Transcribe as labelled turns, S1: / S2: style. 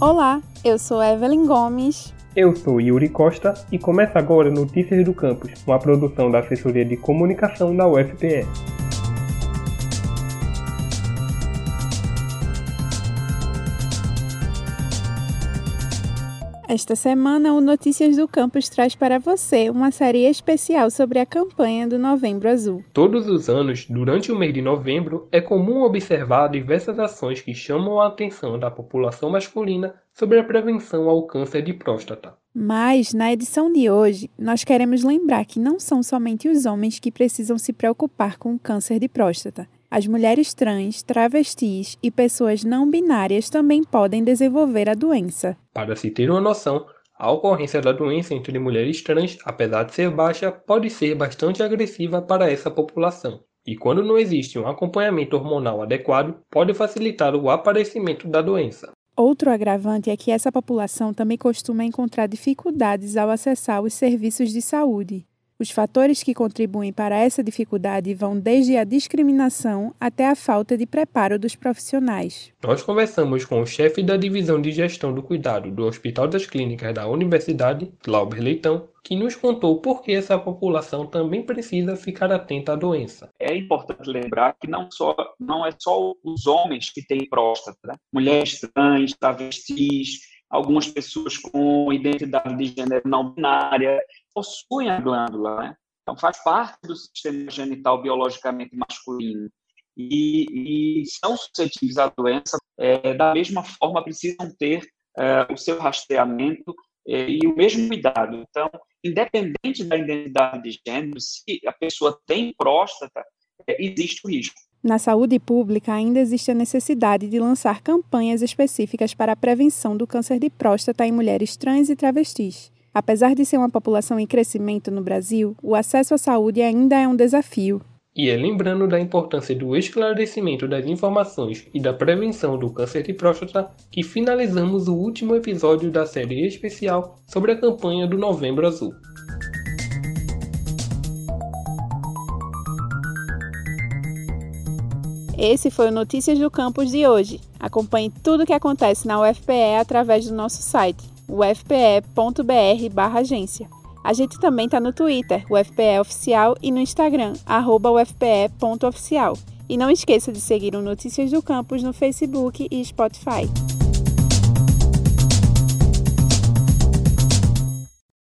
S1: Olá, eu sou Evelyn Gomes.
S2: Eu sou Yuri Costa e começa agora Notícias do Campus, uma produção da Assessoria de Comunicação da UFPE.
S1: Esta semana, o Notícias do Campus traz para você uma série especial sobre a campanha do Novembro Azul.
S2: Todos os anos, durante o mês de novembro, é comum observar diversas ações que chamam a atenção da população masculina sobre a prevenção ao câncer de próstata.
S1: Mas, na edição de hoje, nós queremos lembrar que não são somente os homens que precisam se preocupar com o câncer de próstata. As mulheres trans, travestis e pessoas não binárias também podem desenvolver a doença.
S2: Para se ter uma noção, a ocorrência da doença entre mulheres trans, apesar de ser baixa, pode ser bastante agressiva para essa população. E quando não existe um acompanhamento hormonal adequado, pode facilitar o aparecimento da doença.
S1: Outro agravante é que essa população também costuma encontrar dificuldades ao acessar os serviços de saúde. Os fatores que contribuem para essa dificuldade vão desde a discriminação até a falta de preparo dos profissionais.
S2: Nós conversamos com o chefe da divisão de gestão do cuidado do Hospital das Clínicas da Universidade, Glauber Leitão, que nos contou por que essa população também precisa ficar atenta à doença.
S3: É importante lembrar que não, só, não é só os homens que têm próstata, né? mulheres trans, travestis, algumas pessoas com identidade de gênero não binária, possuem a glândula, né? Então, faz parte do sistema genital biologicamente masculino. E, e são suscetíveis à doença, é, da mesma forma, precisam ter é, o seu rastreamento é, e o mesmo cuidado. Então, independente da identidade de gênero, se a pessoa tem próstata, é, existe o risco.
S1: Na saúde pública, ainda existe a necessidade de lançar campanhas específicas para a prevenção do câncer de próstata em mulheres trans e travestis. Apesar de ser uma população em crescimento no Brasil, o acesso à saúde ainda é um desafio.
S2: E é lembrando da importância do esclarecimento das informações e da prevenção do câncer de próstata que finalizamos o último episódio da série especial sobre a campanha do Novembro Azul.
S1: Esse foi o Notícias do Campus de hoje. Acompanhe tudo o que acontece na UFPE através do nosso site ufpe.br/agência. A gente também está no Twitter, UFPE Oficial, e no Instagram, ufpe.oficial. E não esqueça de seguir o Notícias do Campus no Facebook e Spotify.